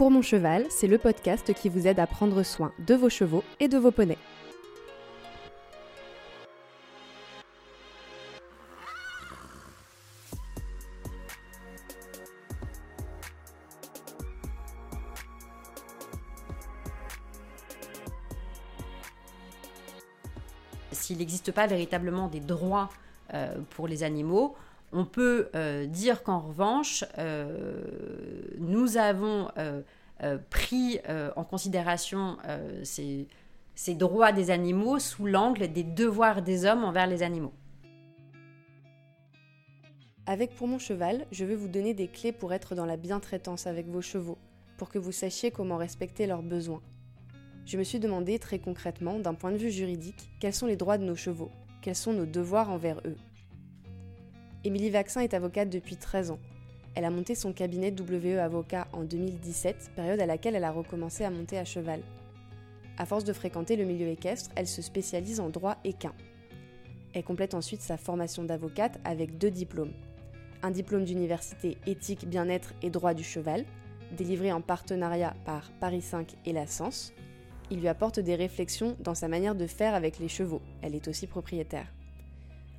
Pour mon cheval, c'est le podcast qui vous aide à prendre soin de vos chevaux et de vos poneys. S'il n'existe pas véritablement des droits euh, pour les animaux, on peut euh, dire qu'en revanche, euh, nous avons pris en considération ces, droits des animaux sous l'angle des devoirs des hommes envers les animaux. Avec Pour mon cheval, je vais vous donner des clés pour être dans la bientraitance avec vos chevaux, pour que vous sachiez comment respecter leurs besoins. Je me suis demandé très concrètement, d'un point de vue juridique, quels sont les droits de nos chevaux, quels sont nos devoirs envers eux. Émilie Vaccin est avocate depuis 13 ans. Elle a monté son cabinet WE Avocat en 2017, période à laquelle elle a recommencé à monter à cheval. À force de fréquenter le milieu équestre, elle se spécialise en droit équin. Elle complète ensuite sa formation d'avocate avec deux diplômes. Un diplôme d'université éthique, bien-être et droit du cheval, délivré en partenariat par Paris 5 et la Sens. Il lui apporte des réflexions dans sa manière de faire avec les chevaux. Elle est aussi propriétaire.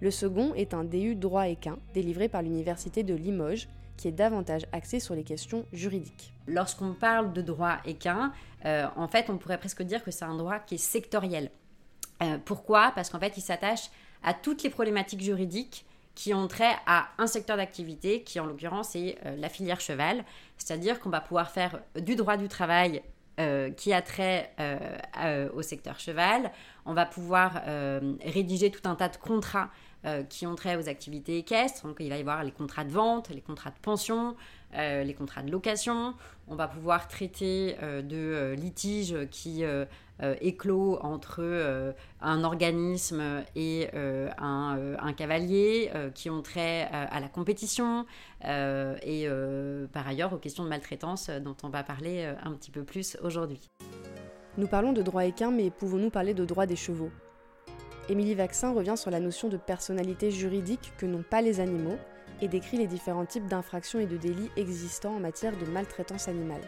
Le second est un DU droit équin délivré par l'Université de Limoges qui est davantage axé sur les questions juridiques. Lorsqu'on parle de droit équin, euh, en fait, on pourrait presque dire que c'est un droit qui est sectoriel. Euh, pourquoi? Parce qu'en fait, il s'attache à toutes les problématiques juridiques qui ont trait à un secteur d'activité, qui en l'occurrence est euh, la filière cheval. C'est-à-dire qu'on va pouvoir faire du droit du travail qui a trait au secteur cheval. On va pouvoir rédiger tout un tas de contrats euh, qui ont trait aux activités équestres. Donc il va y avoir les contrats de vente, les contrats de pension, euh, les contrats de location. On va pouvoir traiter euh, de litiges qui éclosent entre un organisme et un, cavalier, qui ont trait à la compétition et par ailleurs aux questions de maltraitance dont on va parler un petit peu plus aujourd'hui. Nous parlons de droit équin, mais pouvons-nous parler de droit des chevaux? Émilie Vaccin revient sur la notion de personnalité juridique que n'ont pas les animaux et décrit les différents types d'infractions et de délits existants en matière de maltraitance animale.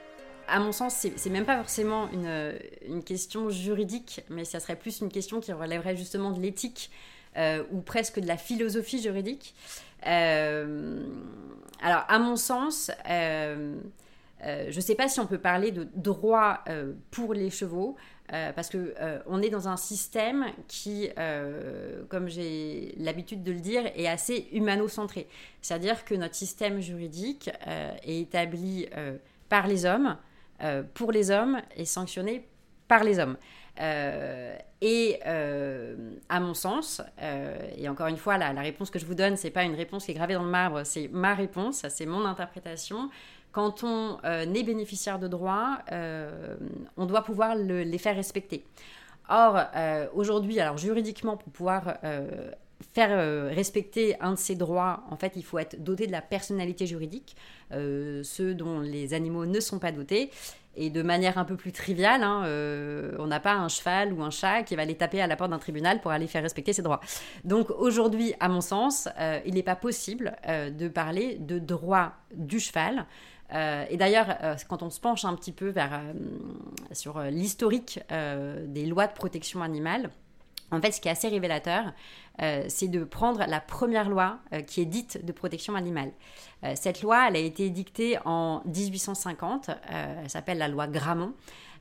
À mon sens, c'est même pas forcément une, question juridique, mais ça serait plus une question qui relèverait justement de l'éthique euh, ou presque de la philosophie juridique. Euh, alors, à mon sens, euh, je ne sais pas si on peut parler de droit pour les chevaux, euh, parce que euh, on est dans un système qui, euh, comme j'ai l'habitude de le dire, est assez humano-centré. C'est-à-dire que notre système juridique est établi par les hommes, pour les hommes et sanctionné par les hommes. et à mon sens, et encore une fois, la, la réponse que je vous donne, c'est pas une réponse qui est gravée dans le marbre, c'est ma réponse, c'est mon interprétation. Quand on euh, est bénéficiaire de droits, euh, on doit pouvoir les faire respecter. Or, euh, aujourd'hui, alors juridiquement, pour pouvoir faire respecter un de ces droits, en fait, il faut être doté de la personnalité juridique, ceux dont les animaux ne sont pas dotés. Et de manière un peu plus triviale, hein, on n'a pas un cheval ou un chat qui va aller taper à la porte d'un tribunal pour aller faire respecter ses droits. Donc aujourd'hui, à mon sens, il n'est pas possible de parler de droit du cheval euh, et d'ailleurs, euh, quand on se penche un petit peu vers, euh, sur l'historique des lois de protection animale, en fait, ce qui est assez révélateur, c'est de prendre la première loi qui est dite de protection animale. cette loi, elle a été édictée en 1850, elle s'appelle la loi Grammont.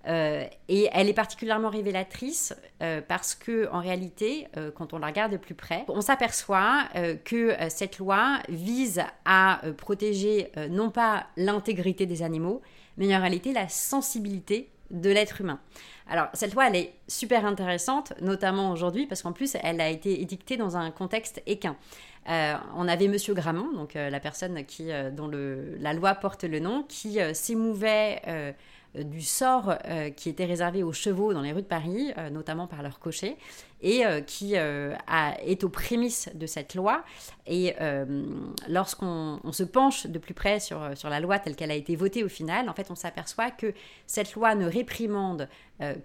Euh, et elle est particulièrement révélatrice euh, parce que en réalité, euh, quand on la regarde de plus près, on s'aperçoit que cette loi vise à protéger non pas l'intégrité des animaux, mais en réalité la sensibilité de l'être humain. Alors, cette loi, elle est super intéressante, notamment aujourd'hui, parce qu'en plus, elle a été édictée dans un contexte équin. on avait Monsieur Grammont, donc la personne qui, dont la loi porte le nom, qui s'émouvait du sort euh, qui était réservé aux chevaux dans les rues de Paris, euh, notamment par leur cocher, et qui est aux prémices de cette loi. Et lorsqu'on se penche de plus près sur, sur la loi telle qu'elle a été votée au final, en fait, on s'aperçoit que cette loi ne réprimande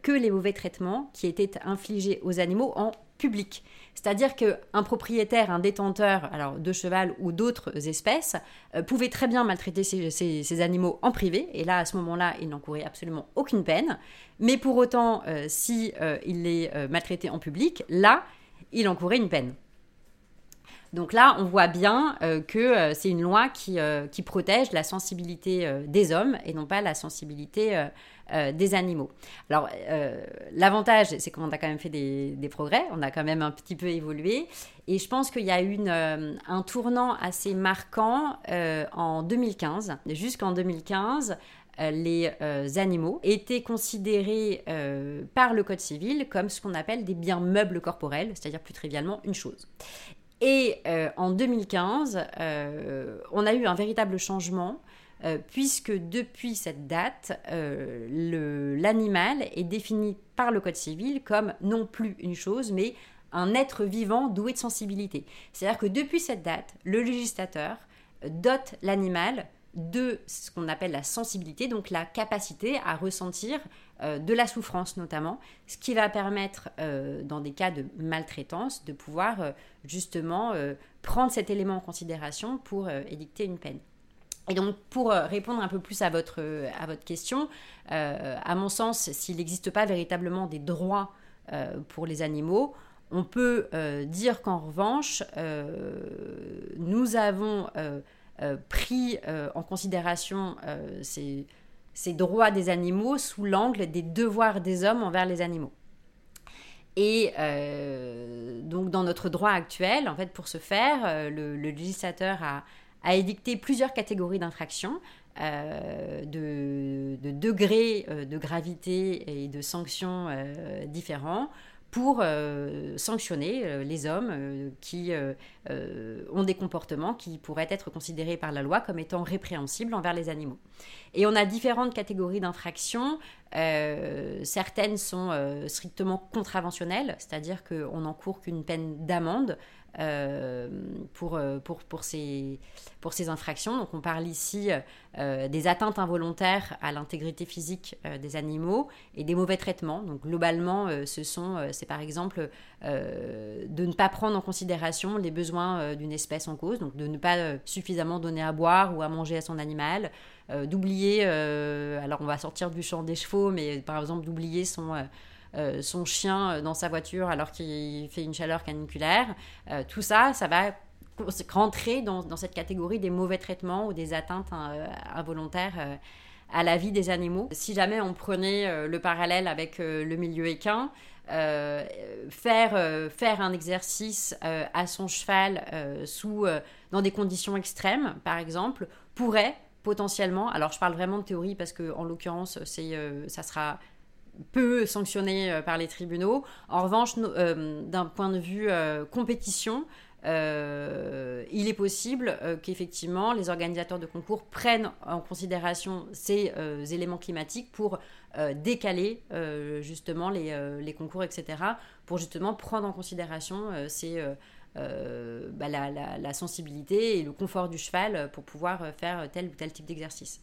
que les mauvais traitements qui étaient infligés aux animaux en public. C'est-à-dire qu'un propriétaire, un détenteur de cheval ou d'autres espèces euh, pouvait très bien maltraiter ces, animaux en privé, et là, à ce moment-là, il n'encourait absolument aucune peine. Mais pour autant, s'il si il les maltraitait en public, là, il encourait une peine. Donc là, on voit bien euh, que euh, c'est une loi qui, euh, qui, protège la sensibilité des hommes et non pas la sensibilité des animaux. Alors, l'avantage, c'est qu'on a quand même fait des, progrès, on a quand même un petit peu évolué. Et je pense qu'il y a eu un tournant assez marquant en 2015. Jusqu'en 2015, les animaux étaient considérés par le Code civil comme ce qu'on appelle des biens meubles corporels, c'est-à-dire plus trivialement une chose. Et euh, en 2015, euh, on a eu un véritable changement, euh, puisque depuis cette date, l'animal est défini par le Code civil comme non plus une chose, mais un être vivant doué de sensibilité. C'est-à-dire que depuis cette date, le législateur dote l'animal de ce qu'on appelle la sensibilité, donc la capacité à ressentir euh, de la souffrance notamment, ce qui va permettre euh, dans des cas de maltraitance de pouvoir euh, justement prendre cet élément en considération pour édicter une peine. Et donc, pour répondre un peu plus à votre, à votre question, à mon sens, s'il n'existe pas véritablement des droits pour les animaux, on peut dire qu'en revanche, nous avons euh, pris euh, en considération euh, ces, ces, droits des animaux sous l'angle des devoirs des hommes envers les animaux. Et donc dans notre droit actuel, en fait, pour ce faire, le, législateur a, a, édicté plusieurs catégories d'infractions. de, de, degrés de gravité et de sanctions différents pour euh, sanctionner euh, les hommes euh, qui ont des comportements qui pourraient être considérés par la loi comme étant répréhensibles envers les animaux. Et on a différentes catégories d'infractions. certaines sont strictement contraventionnelles, c'est-à-dire qu'on n'encourt qu'une peine d'amende euh, pour, euh, pour, pour, ces, pour ces infractions. Donc on parle ici euh, des atteintes involontaires à l'intégrité physique des animaux et des mauvais traitements. Donc globalement, ce sont, c'est par exemple de ne pas prendre en considération les besoins d'une espèce en cause, donc de ne pas suffisamment donner à boire ou à manger à son animal, d'oublier, alors on va sortir du champ des chevaux, mais par exemple d'oublier son euh, son chien euh, dans sa voiture alors qu'il fait une chaleur caniculaire. Euh, tout ça, ça va rentrer dans, cette catégorie des mauvais traitements ou des atteintes involontaires à la vie des animaux. Si jamais on prenait le parallèle avec le milieu équin, faire, faire un exercice à son cheval sous, dans des conditions extrêmes, par exemple, pourrait potentiellement, alors je parle vraiment de théorie parce que en l'occurrence, ça sera peu sanctionné euh, par les tribunaux. En revanche, euh, d'un point de vue euh, compétition, il est possible qu'effectivement les organisateurs de concours prennent en considération ces éléments climatiques pour décaler justement les, concours, etc., pour justement prendre en considération bah, la, sensibilité et le confort du cheval pour pouvoir faire tel ou tel type d'exercice.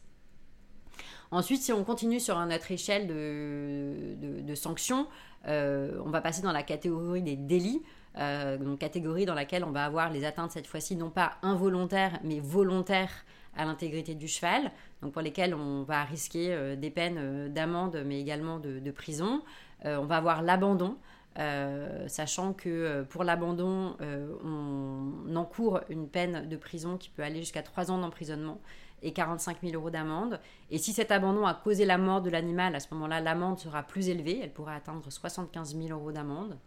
Ensuite, si on continue sur notre échelle de, sanctions, euh, on va passer dans la catégorie des délits. Euh, donc catégorie dans laquelle on va avoir les atteintes cette fois-ci non pas involontaires mais volontaires à l'intégrité du cheval, donc pour lesquelles on va risquer euh, des peines d'amende mais également de, prison. on va avoir l'abandon, sachant que pour l'abandon, on encourt une peine de prison qui peut aller jusqu'à 3 ans d'emprisonnement et 45 000 euros d'amende. Et si cet abandon a causé la mort de l'animal, à ce moment-là, l'amende sera plus élevée, elle pourra atteindre 75 000 euros d'amende.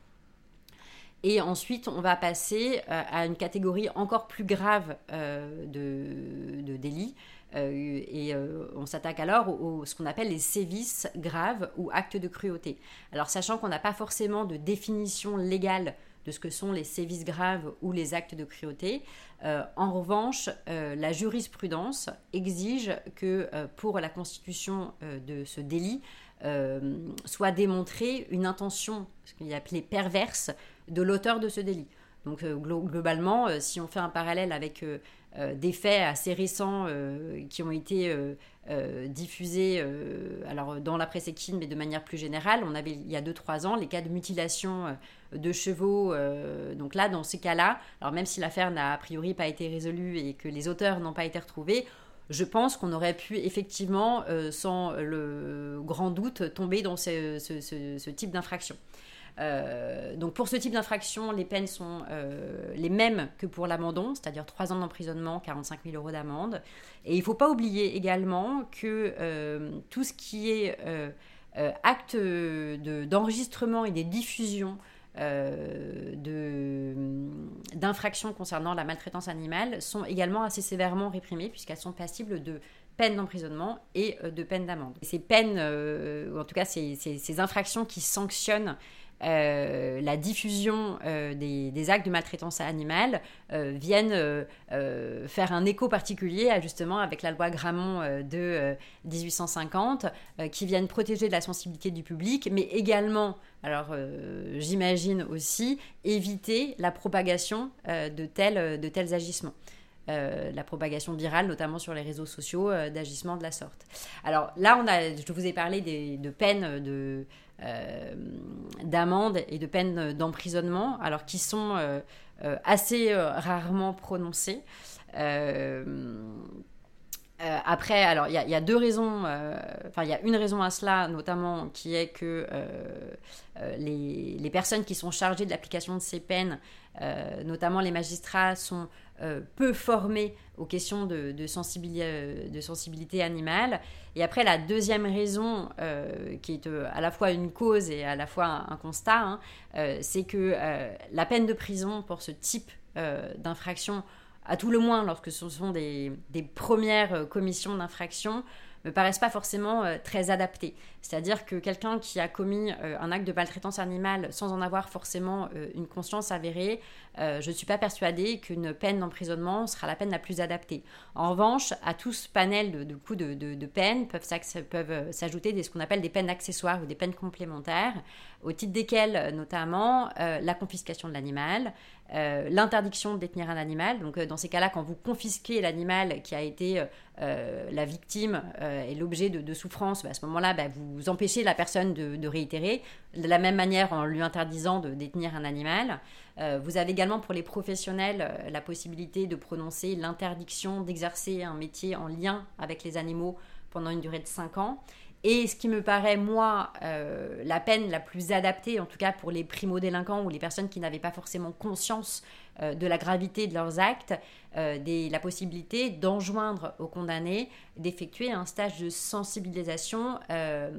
Et ensuite, on va passer euh, à une catégorie encore plus grave euh, de, de délits. Euh, et on s'attaque alors à ce qu'on appelle les sévices graves ou actes de cruauté. Alors, sachant qu'on n'a pas forcément de définition légale de ce que sont les sévices graves ou les actes de cruauté. Euh, en revanche, euh, la jurisprudence exige que euh, pour la constitution de ce délit, soit démontrée une intention, ce qu'il appelé perverse, de l'auteur de ce délit. Donc globalement, si on fait un parallèle avec des faits assez récents qui ont été diffusés alors dans la presse équine, mais de manière plus générale, on avait il y a 2-3 ans les cas de mutilation de chevaux. donc là, dans ces cas-là, alors même si l'affaire n'a a priori pas été résolue et que les auteurs n'ont pas été retrouvés, je pense qu'on aurait pu effectivement, euh, sans le grand doute, tomber dans ce, type d'infraction. Euh, donc pour ce type d'infraction, les peines sont euh, les mêmes que pour l'abandon, c'est-à-dire 3 ans d'emprisonnement, 45 000 euros d'amende. Et il ne faut pas oublier également que tout ce qui est acte d'enregistrement et des diffusions euh, d'infractions concernant la maltraitance animale sont également assez sévèrement réprimées puisqu'elles sont passibles de peine d'emprisonnement et euh, de peine d'amende. Ces peines, euh, ou en tout cas ces infractions qui sanctionnent euh, la diffusion euh, des, actes de maltraitance animale euh, viennent faire un écho particulier justement avec la loi Gramont de 1850 qui viennent protéger la sensibilité du public mais également alors j'imagine aussi éviter la propagation de tels agissements. La propagation virale, notamment sur les réseaux sociaux, d'agissements de la sorte. Alors là, je vous ai parlé de peines de, euh, d'amende et de peines d'emprisonnement, alors qui sont euh, euh, assez rarement prononcées. après, alors il y, a deux raisons, enfin il y a une raison à cela notamment qui est que les, les, personnes qui sont chargées de l'application de ces peines, notamment les magistrats, sont euh, peu formés aux questions de, de, sensibilité, euh, de, sensibilité, animale. Et après, la deuxième raison, euh, qui est à la fois une cause et à la fois un, constat, hein, c'est que la peine de prison pour ce type d'infraction, à tout le moins lorsque ce sont des, des premières commissions d'infraction, me paraissent pas forcément très adaptées. C'est-à-dire que quelqu'un qui a commis un acte de maltraitance animale sans en avoir forcément une conscience avérée, euh, je ne suis pas persuadée qu'une peine d'emprisonnement sera la peine la plus adaptée. En revanche, à tout ce panel de, de de, peines peuvent, euh, s'ajouter ce qu'on appelle des peines accessoires ou des peines complémentaires, au titre desquelles euh, notamment la confiscation de l'animal, l'interdiction de détenir un animal. Donc dans ces cas-là, quand vous confisquez l'animal qui a été la victime et l'objet de, souffrance, bah, à ce moment-là, bah, vous empêchez la personne de, réitérer. De la même manière en lui interdisant de détenir un animal. Euh, vous avez également pour les professionnels euh, la possibilité de prononcer l'interdiction d'exercer un métier en lien avec les animaux pendant une durée de 5 ans. Et ce qui me paraît, moi, euh, la peine la plus adaptée, en tout cas pour les primo-délinquants ou les personnes qui n'avaient pas forcément conscience de la gravité de leurs actes, des, la possibilité d'enjoindre aux condamnés d'effectuer un stage de sensibilisation à,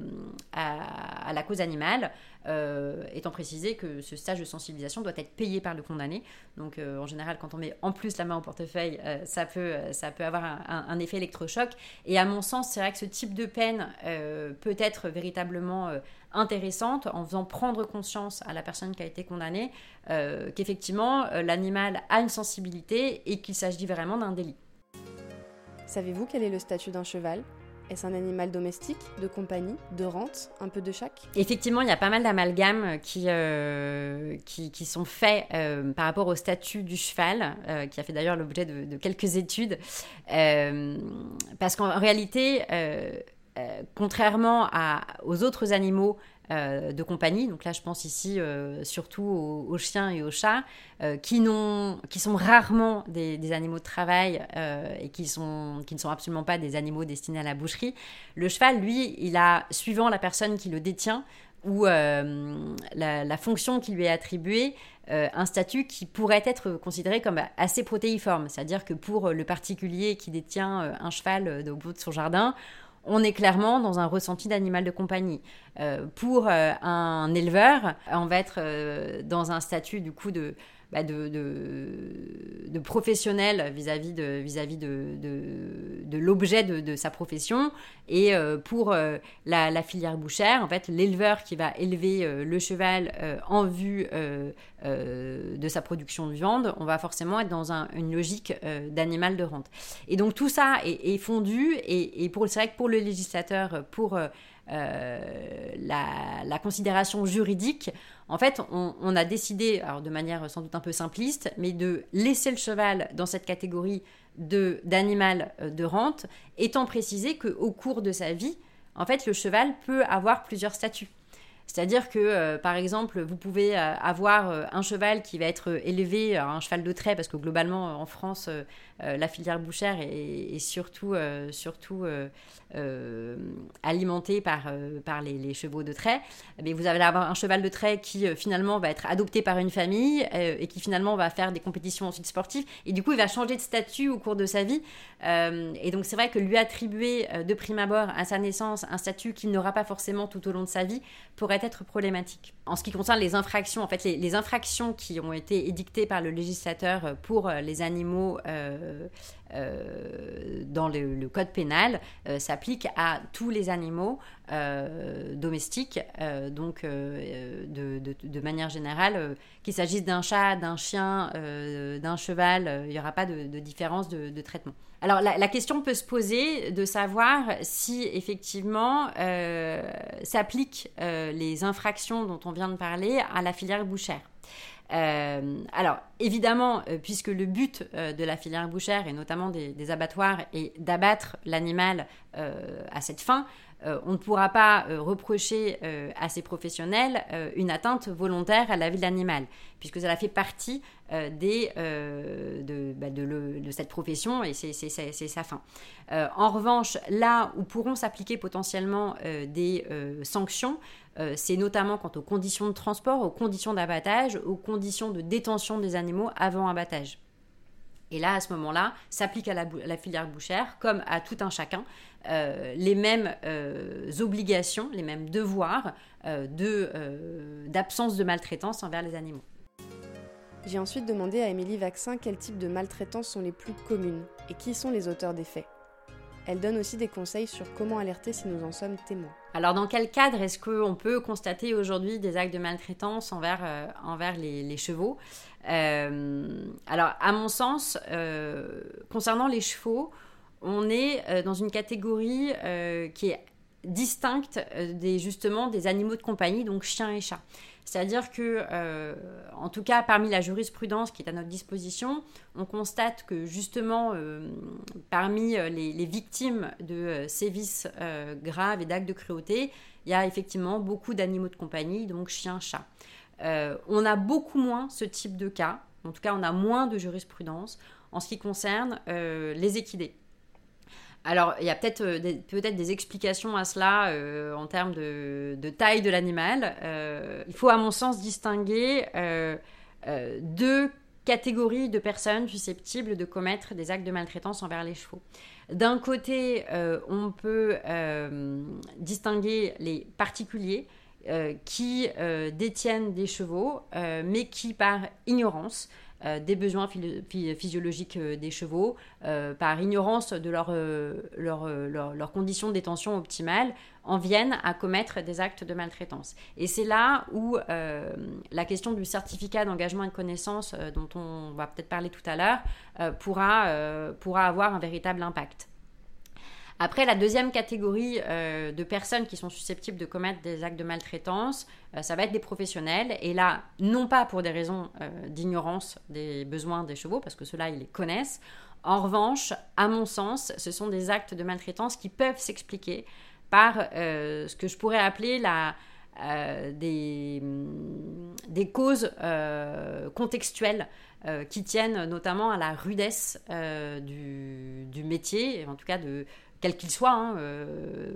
à, la cause animale euh, étant précisé que ce stage de sensibilisation doit être payé par le condamné. Donc euh, en général, quand on met en plus la main au portefeuille, euh, ça, peut, ça peut avoir un, effet électrochoc. Et à mon sens, c'est vrai que ce type de peine peut être véritablement intéressante en faisant prendre conscience à la personne qui a été condamnée qu'effectivement l'animal a une sensibilité et qu'il s'agit vraiment d'un délit. Savez-vous quel est le statut d'un cheval? Est-ce un animal domestique, de compagnie, de rente, un peu de chaque? Effectivement, il y a pas mal d'amalgames qui, euh, qui, qui, sont faits euh, par rapport au statut du cheval, euh, qui a fait d'ailleurs l'objet de, quelques études. parce qu'en réalité, contrairement à, aux autres animaux euh, de compagnie. Donc là, je pense ici euh, surtout aux, chiens et aux chats, euh, qui, sont rarement des, animaux de travail et qui ne sont absolument pas des animaux destinés à la boucherie. Le cheval, lui, il a, suivant la personne qui le détient, ou la, fonction qui lui est attribuée, un statut qui pourrait être considéré comme assez protéiforme. C'est-à-dire que pour le particulier qui détient un cheval au bout de son jardin, on est clairement dans un ressenti d'animal de compagnie. Euh, pour euh, un éleveur, on va être euh, dans un statut du coup de bah, de, de, professionnel vis-à-vis de, vis-à-vis de, de, l'objet de, sa profession. Et euh, pour euh, la, filière bouchère, en fait, l'éleveur qui va élever euh, le cheval en vue de sa production de viande, on va forcément être dans une logique d'animal de rente. Et donc tout ça est, fondu, et, et pour, c'est vrai que pour le législateur, pour la, considération juridique, en fait, on, a décidé, alors de manière sans doute un peu simpliste, mais de laisser le cheval dans cette catégorie d'animal de, rente, étant précisé qu'au cours de sa vie, en fait, le cheval peut avoir plusieurs statuts. C'est-à-dire que, euh, par exemple, vous pouvez euh, avoir euh, un cheval qui va être élevé, un cheval de trait, parce que globalement, en France, la filière bouchère est, surtout, surtout alimentée par, par les, chevaux de trait. Mais vous allez avoir un cheval de trait qui, finalement, va être adopté par une famille et qui, finalement, va faire des compétitions ensuite sportives. Et du coup, il va changer de statut au cours de sa vie. et donc, c'est vrai que lui attribuer de prime abord à sa naissance un statut qu'il n'aura pas forcément tout au long de sa vie pourrait être problématique. En ce qui concerne les infractions, en fait, les, infractions qui ont été édictées par le législateur pour euh, les animaux euh, euh, dans le, code pénal s'appliquent à tous les animaux domestiques. donc, de, manière générale, qu'il s'agisse d'un chat, d'un chien, d'un cheval, il n'y aura pas de, différence de traitement. Alors la, question peut se poser de savoir si effectivement euh, s'appliquent euh, les infractions dont on vient de parler à la filière bouchère. Euh, alors évidemment, puisque le but de la filière bouchère et notamment des abattoirs est d'abattre l'animal à cette fin, euh, on ne pourra pas euh, reprocher euh, à ces professionnels une atteinte volontaire à la vie de l'animal, puisque cela fait partie bah, de, cette profession et c'est sa fin. en revanche, là où pourront s'appliquer potentiellement des sanctions, c'est notamment quant aux conditions de transport, aux conditions d'abattage, aux conditions de détention des animaux avant abattage. Et là, à ce moment-là, s'applique à la, filière bouchère, comme à tout un chacun, euh, les mêmes euh, obligations, les mêmes devoirs euh, d'absence de, maltraitance envers les animaux. J'ai ensuite demandé à Émilie Vaccin quels types de maltraitance sont les plus communes et qui sont les auteurs des faits. Elle donne aussi des conseils sur comment alerter si nous en sommes témoins. Alors dans quel cadre est-ce qu'on peut constater aujourd'hui des actes de maltraitance envers, euh, les, chevaux? Euh, Alors à mon sens, euh, concernant les chevaux, on est dans une catégorie qui est distincte des, justement des animaux de compagnie, donc chiens et chats. C'est-à-dire que, euh, en tout cas, parmi la jurisprudence qui est à notre disposition, on constate que justement, euh, parmi euh, les, victimes de sévices graves et d'actes de cruauté, il y a effectivement beaucoup d'animaux de compagnie, donc chiens, chats. on a beaucoup moins ce type de cas, en tout cas, on a moins de jurisprudence en ce qui concerne les équidés. Alors, il y a peut-être euh, des, explications à cela euh, en termes de, taille de l'animal. Euh, il faut, à mon sens, distinguer deux catégories de personnes susceptibles de commettre des actes de maltraitance envers les chevaux. D'un côté, on peut distinguer les particuliers qui détiennent des chevaux, mais qui, par ignorance, euh, des besoins physiologiques euh, des chevaux, euh, par ignorance de leurs leur, conditions de détention optimales, en viennent à commettre des actes de maltraitance. Et c'est là où la question du certificat d'engagement et de connaissance, dont on va peut-être parler tout à l'heure, pourra, pourra avoir un véritable impact. Après, la deuxième catégorie euh, de personnes qui sont susceptibles de commettre des actes de maltraitance, euh, ça va être des professionnels. Et là, non pas pour des raisons euh, d'ignorance des besoins des chevaux, parce que ceux-là, ils les connaissent. En revanche, à mon sens, ce sont des actes de maltraitance qui peuvent s'expliquer par ce que je pourrais appeler la, des, causes contextuelles qui tiennent notamment à la rudesse du, métier, en tout cas de, quel qu'il soit, hein, euh,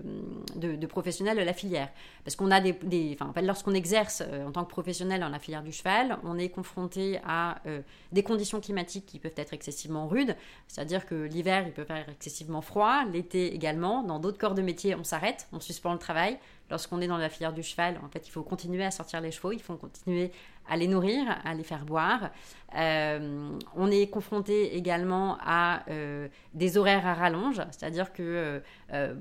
de, professionnels de la filière. Parce qu'on a des, enfin, lorsqu'on exerce euh, en tant que professionnel dans la filière du cheval, on est confronté à euh, des conditions climatiques qui peuvent être excessivement rudes, c'est-à-dire que l'hiver il peut faire excessivement froid, l'été également. Dans d'autres corps de métier, on s'arrête, on suspend le travail. Lorsqu'on est dans la filière du cheval, en fait, il faut continuer à sortir les chevaux, il faut continuer à les nourrir, à les faire boire. Euh, on est confronté également à euh, des horaires à rallonge, c'est-à-dire que euh,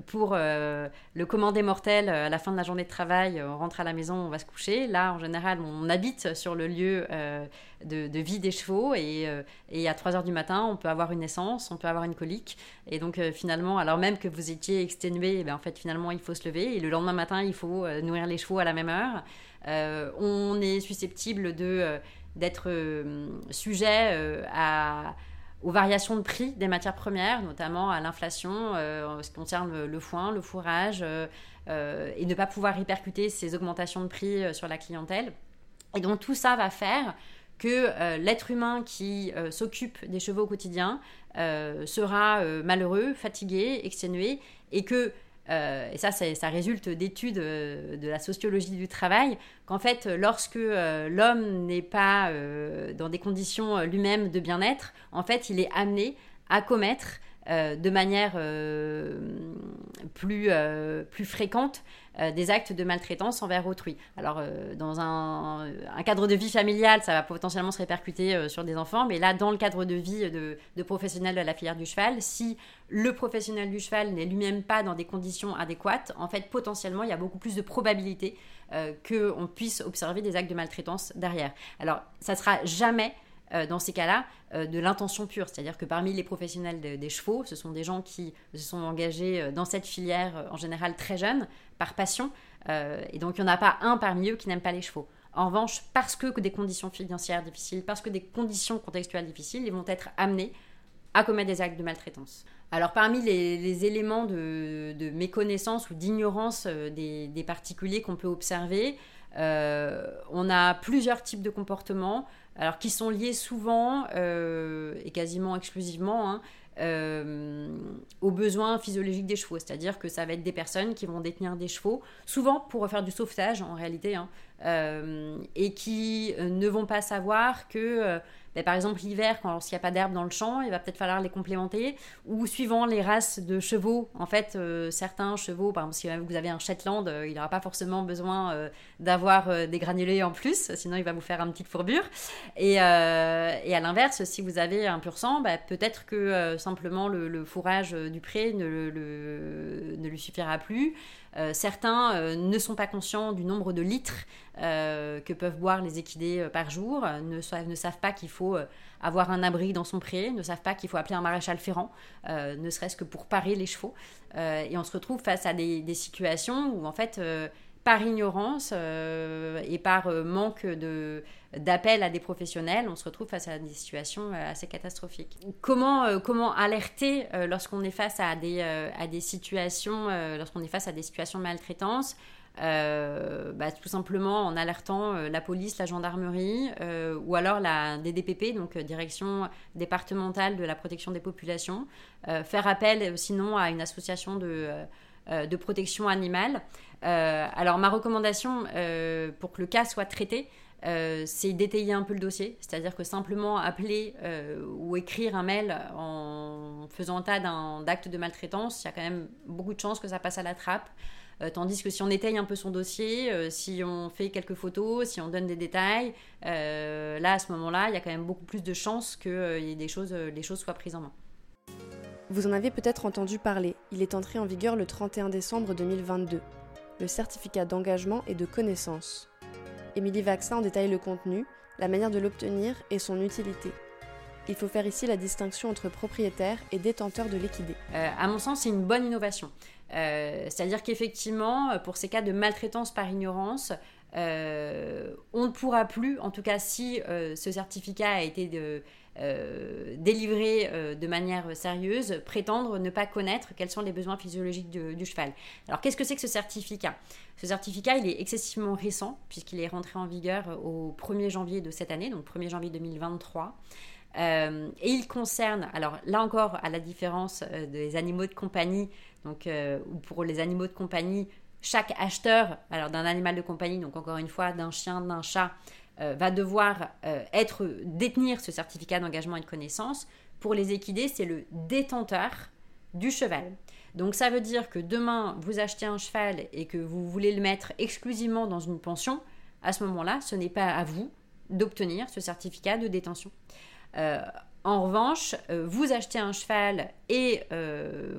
pour le commandé mortel, à la fin de la journée de travail, on rentre à la maison, on va se coucher. Là, en général, on habite sur le lieu de, vie des chevaux et, à 3 heures du matin, on peut avoir une naissance, on peut avoir une colique. Et donc, finalement, alors même que vous étiez exténué, eh ben, en fait, finalement, il faut se lever. Et le lendemain matin, il faut nourrir les chevaux à la même heure. on est susceptible d'être euh, sujet euh, à, aux variations de prix des matières premières, notamment à l'inflation euh, en ce qui concerne le, foin, le fourrage, et ne pas pouvoir répercuter ces augmentations de prix sur la clientèle. Et donc tout ça va faire que l'être humain qui s'occupe des chevaux au quotidien sera malheureux, fatigué, exténué, et que euh, et ça, ça résulte d'études euh, de la sociologie du travail, qu'en fait, lorsque euh, l'homme n'est pas dans des conditions lui-même de bien-être, en fait, il est amené à commettre de manière plus, plus fréquente euh, des actes de maltraitance envers autrui. Alors, euh, dans un, cadre de vie familial, ça va potentiellement se répercuter euh, sur des enfants, mais là, dans le cadre de vie de, professionnels de la filière du cheval, si le professionnel du cheval n'est lui-même pas dans des conditions adéquates, en fait, potentiellement, il y a beaucoup plus de probabilité qu'on puisse observer des actes de maltraitance derrière. Alors, ça sera jamais euh, dans ces cas-là, euh, de l'intention pure. C'est-à-dire que parmi les professionnels des chevaux, ce sont des gens qui se sont engagés euh, dans cette filière en général très jeunes, par passion. et donc, il n'y en a pas un parmi eux qui n'aime pas les chevaux. En revanche, parce que des conditions financières difficiles, parce que des conditions contextuelles difficiles, ils vont être amenés à commettre des actes de maltraitance. Alors parmi les, éléments de, méconnaissance ou d'ignorance des, des, particuliers qu'on peut observer, on a plusieurs types de comportements alors qui sont liés souvent euh, et quasiment exclusivement hein, euh, aux besoins physiologiques des chevaux. C'est-à-dire que ça va être des personnes qui vont détenir des chevaux, souvent pour faire du sauvetage en réalité, hein, euh, et qui ne vont pas savoir que ben, par exemple, l'hiver, quand il n'y a pas d'herbe dans le champ, il va peut-être falloir les complémenter. Ou suivant les races de chevaux, en fait, euh, certains chevaux, par exemple, si vous avez un Shetland, euh, il n'aura pas forcément besoin euh, d'avoir des granulés en plus, sinon il va vous faire une petite fourbure. Et, à l'inverse, si vous avez un pur sang, ben, peut-être que simplement le, fourrage du pré ne lui suffira plus. Euh, certains euh, ne sont pas conscients du nombre de litres euh, que peuvent boire les équidés par jour, ne, savent pas qu'il faut avoir un abri dans son pré, ne savent pas qu'il faut appeler un maréchal ferrand, ne serait-ce que pour parer les chevaux. et on se retrouve face à des situations où en fait par ignorance euh, et par euh, manque de d'appel à des professionnels, on se retrouve face à des situations euh, assez catastrophiques. Comment, comment alerter lorsqu'on est face à des, à des situations, lorsqu'on est face à des situations de maltraitance bah, tout simplement en alertant la police, la gendarmerie ou alors la DDPP, donc Direction départementale de la protection des populations, faire appel sinon à une association de, de protection animale euh, alors ma recommandation euh, pour que le cas soit traité, euh, c'est d'étayer un peu le dossier, c'est-à-dire que simplement appeler ou écrire un mail en faisant tas d'actes de maltraitance, il y a quand même beaucoup de chances que ça passe à la trappe. tandis que si on étaye un peu son dossier, si on fait quelques photos, si on donne des détails, là à ce moment-là, il y a quand même beaucoup plus de chances que les choses soient prises en main. Vous en avez peut-être entendu parler, il est entré en vigueur le 31 décembre 2022 le certificat d'engagement et de connaissance. Émilie Vaxin en détaille le contenu, la manière de l'obtenir et son utilité. Il faut faire ici la distinction entre propriétaire et détenteur de l'équidé. Euh, à mon sens, c'est une bonne innovation. Euh, c'est-à-dire qu'effectivement, pour ces cas de maltraitance par ignorance, euh, on ne pourra plus, en tout cas si ce certificat a été euh, délivrer euh, de manière sérieuse, prétendre ne pas connaître quels sont les besoins physiologiques du cheval. Alors qu'est-ce que c'est que ce certificat? Ce certificat, il est excessivement récent puisqu'il est rentré en vigueur au 1er janvier de cette année, donc 1er janvier 2023. Euh, et il concerne, alors là encore, à la différence des animaux de compagnie, donc ou pour les animaux de compagnie, chaque acheteur, alors d'un animal de compagnie, donc encore une fois d'un chien, d'un chat, euh, va devoir euh, être détenir ce certificat d'engagement et de connaissance. Pour les équidés, c'est le détenteur du cheval. Donc ça veut dire que demain, vous achetez un cheval et que vous voulez le mettre exclusivement dans une pension, à ce moment-là, ce n'est pas à vous d'obtenir ce certificat de détention. En revanche, vous achetez un cheval et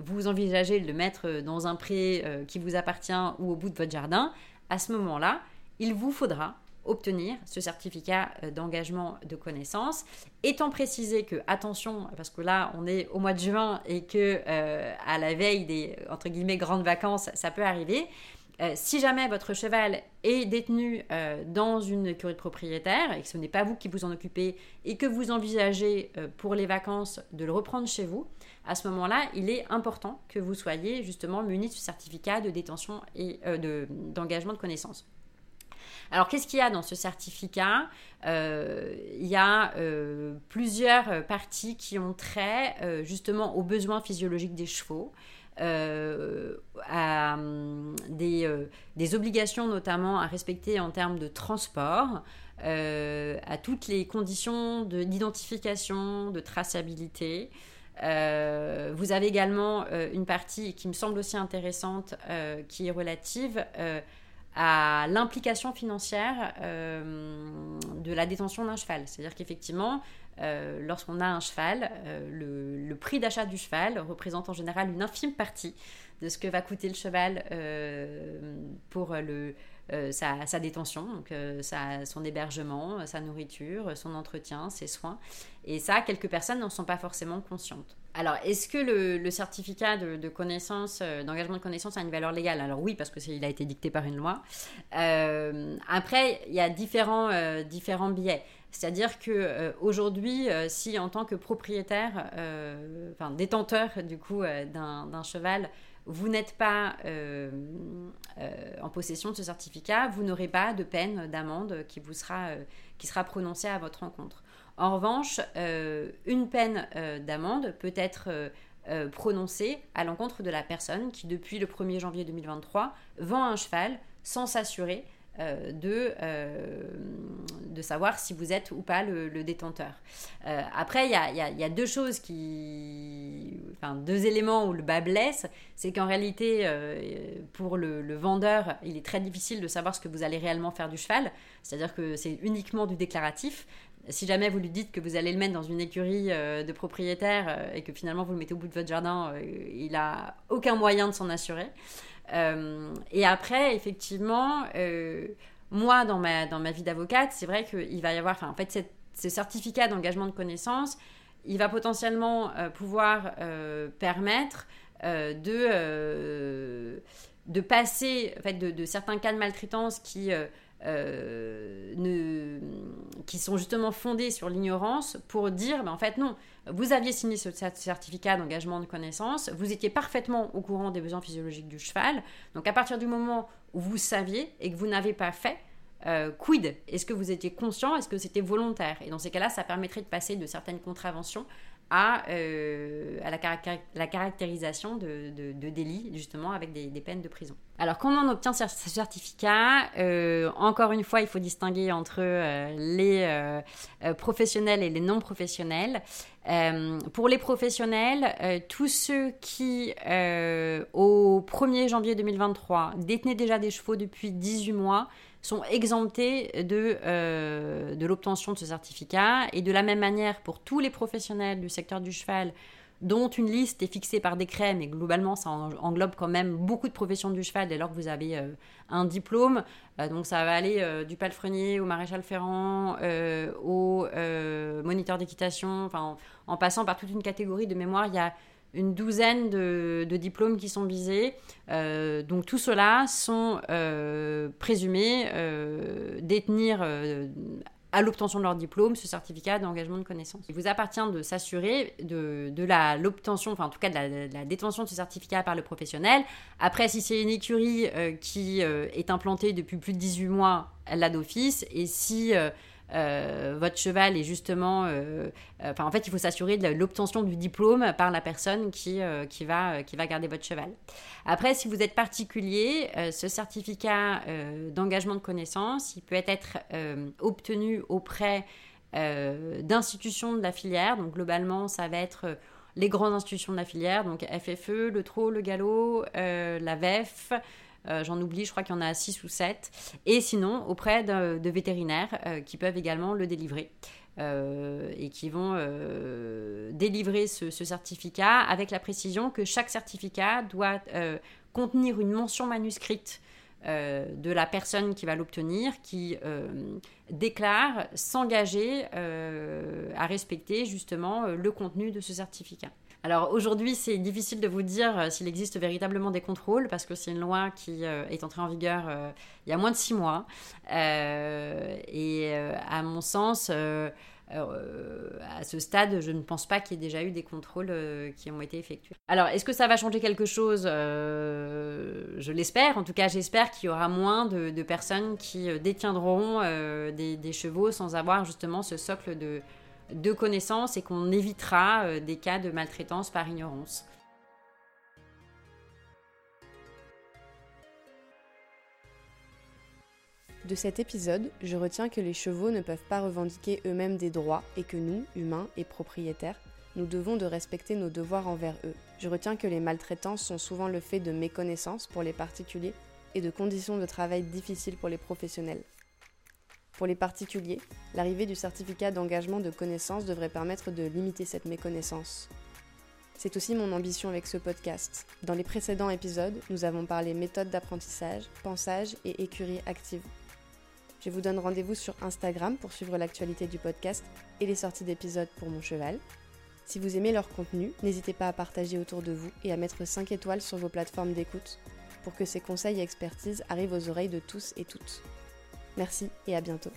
vous envisagez de le mettre dans un pré qui vous appartient ou au bout de votre jardin, à ce moment-là, il vous faudra obtenir ce certificat euh, d'engagement de connaissance, étant précisé que, attention, parce que là on est au mois de juin et que euh, à la veille des entre guillemets grandes vacances, ça peut arriver. Euh, si jamais votre cheval est détenu dans une écurie de propriétaire et que ce n'est pas vous qui vous en occupez et que vous envisagez pour les vacances de le reprendre chez vous, à ce moment-là, il est important que vous soyez justement muni de ce certificat de détention et d'engagement de connaissance. Alors, qu'est-ce qu'il y a dans ce certificat? Euh, Il y a euh, plusieurs parties qui ont trait euh, justement aux besoins physiologiques des chevaux. À des, des, obligations notamment à respecter en termes de transport, à toutes les conditions d'identification, de, traçabilité. vous avez également une partie qui me semble aussi intéressante qui est relative à l'implication financière euh, de la détention d'un cheval. C'est-à-dire qu'effectivement, euh, lorsqu'on a un cheval, euh, le, prix d'achat du cheval représente en général une infime partie de ce que va coûter le cheval pour le, sa, détention, donc son hébergement, sa nourriture, son entretien, ses soins. Et ça, quelques personnes n'en sont pas forcément conscientes. Alors, est-ce que le, certificat de, connaissance, euh, d'engagement de connaissance a une valeur légale? Alors oui, parce qu'il a été dicté par une loi. Euh, après, il y a différents, euh, différents biais. C'est-à-dire que aujourd'hui, si en tant que propriétaire, enfin détenteur du coup d'un cheval, vous n'êtes pas en possession de ce certificat, vous n'aurez pas de peine d'amende qui sera qui prononcée à votre encontre. En revanche, euh, une peine euh, d'amende peut être euh, prononcée à l'encontre de la personne qui, depuis le 1er janvier 2023, vend un cheval sans s'assurer de, de savoir si vous êtes ou pas le, détenteur. après, il y a, deux choses qui. Enfin, deux éléments où le bas blesse. C'est qu'en réalité, pour le, vendeur, il est très difficile de savoir ce que vous allez réellement faire du cheval. C'est-à-dire que c'est uniquement du déclaratif si jamais vous lui dites que vous allez le mettre dans une écurie euh, de propriétaire euh, et que finalement vous le mettez au bout de votre jardin, euh, il n'a aucun moyen de s'en assurer. Et après, effectivement, moi, dans ma, dans ma vie d'avocate, c'est vrai qu'il va y avoir, en fait, ce certificat d'engagement de connaissance, il va potentiellement pouvoir permettre de, de passer, en fait, de, certains cas de maltraitance qui euh, ne, qui sont justement fondées sur l'ignorance pour dire, ben, en fait non, vous aviez signé ce certificat d'engagement de connaissance, vous étiez parfaitement au courant des besoins physiologiques du cheval, donc à partir du moment où vous saviez et que vous n'avez pas fait, euh, quid? Est-ce que vous étiez conscient? Est-ce que c'était volontaire? Et dans ces cas-là, ça permettrait de passer de certaines contraventions à, euh, à la, caractérisation de, délits, justement, avec des, peines de prison. Alors, comment on obtient ce certificat euh, Encore une fois, il faut distinguer entre euh, les professionnels et les non professionnels. pour les professionnels, tous ceux qui, au 1er janvier 2023, détenaient déjà des chevaux depuis 18 mois, sont exemptés de, euh, de l'obtention de ce certificat. Et de la même manière, pour tous les professionnels du secteur du cheval, dont une liste est fixée par décret, mais globalement ça englobe quand même beaucoup de professions du cheval dès lors que vous avez euh, un diplôme. Euh, donc ça va aller du palefrenier au maréchal ferrand, au moniteur d'équitation, en, passant par toute une catégorie de mémoire. Une douzaine de, diplômes qui sont visés. Euh, donc tout cela sont euh, présumés euh, détenir à l'obtention de leur diplôme ce certificat d'engagement de connaissance. Il vous appartient de s'assurer de, l'obtention, enfin en tout cas de la, détention de ce certificat par le professionnel. Après, si c'est une écurie qui est implantée depuis plus de 18 mois, elle l'a d'office. Et si euh, votre cheval est justement... Euh, euh, en fait, il faut s'assurer de l'obtention du diplôme par la personne qui, qui, va, qui va garder votre cheval. Après, si vous êtes particulier, ce certificat d'engagement de connaissance, il peut être obtenu auprès d'institutions de la filière. Donc, globalement, ça va être les grandes institutions de la filière, donc FFE, le TRO, le Gallo, la VEF, J'en oublie, je crois qu'il y en a 6 ou 7. Et sinon, auprès de, vétérinaires qui peuvent également le délivrer. et qui vont délivrer ce, certificat avec la précision que chaque certificat doit contenir une mention manuscrite euh, de la personne qui va l'obtenir, qui euh, déclare s'engager euh, à respecter justement le contenu de ce certificat. Alors aujourd'hui, c'est difficile de vous dire s'il existe véritablement des contrôles parce que c'est une loi qui est entrée en vigueur il y a moins de six mois. et à mon sens, euh, à ce stade, je ne pense pas qu'il y ait déjà eu des contrôles euh, qui ont été effectués. Alors, est-ce que ça va changer quelque chose euh, Je l'espère. En tout cas, j'espère qu'il y aura moins de, personnes qui détiendront des, chevaux sans avoir justement ce socle de, de connaissances et qu'on évitera des cas de maltraitance par ignorance. De cet épisode, je retiens que les chevaux ne peuvent pas revendiquer eux-mêmes des droits et que nous, humains et propriétaires, nous devons de respecter nos devoirs envers eux. Je retiens que les maltraitances sont souvent le fait de méconnaissances pour les particuliers et de conditions de travail difficiles pour les professionnels. Pour les particuliers, l'arrivée du certificat d'engagement de connaissance devrait permettre de limiter cette méconnaissance. C'est aussi mon ambition avec ce podcast. Dans les précédents épisodes, nous avons parlé méthode d'apprentissage, pensage et écurie active. Je vous donne rendez-vous sur Instagram pour suivre l'actualité du podcast et les sorties d'épisodes pour mon cheval. Si vous aimez leur contenu, n'hésitez pas à partager autour de vous et à mettre 5 étoiles sur vos plateformes d'écoute pour que ces conseils et expertises arrivent aux oreilles de tous et toutes. Merci et à bientôt.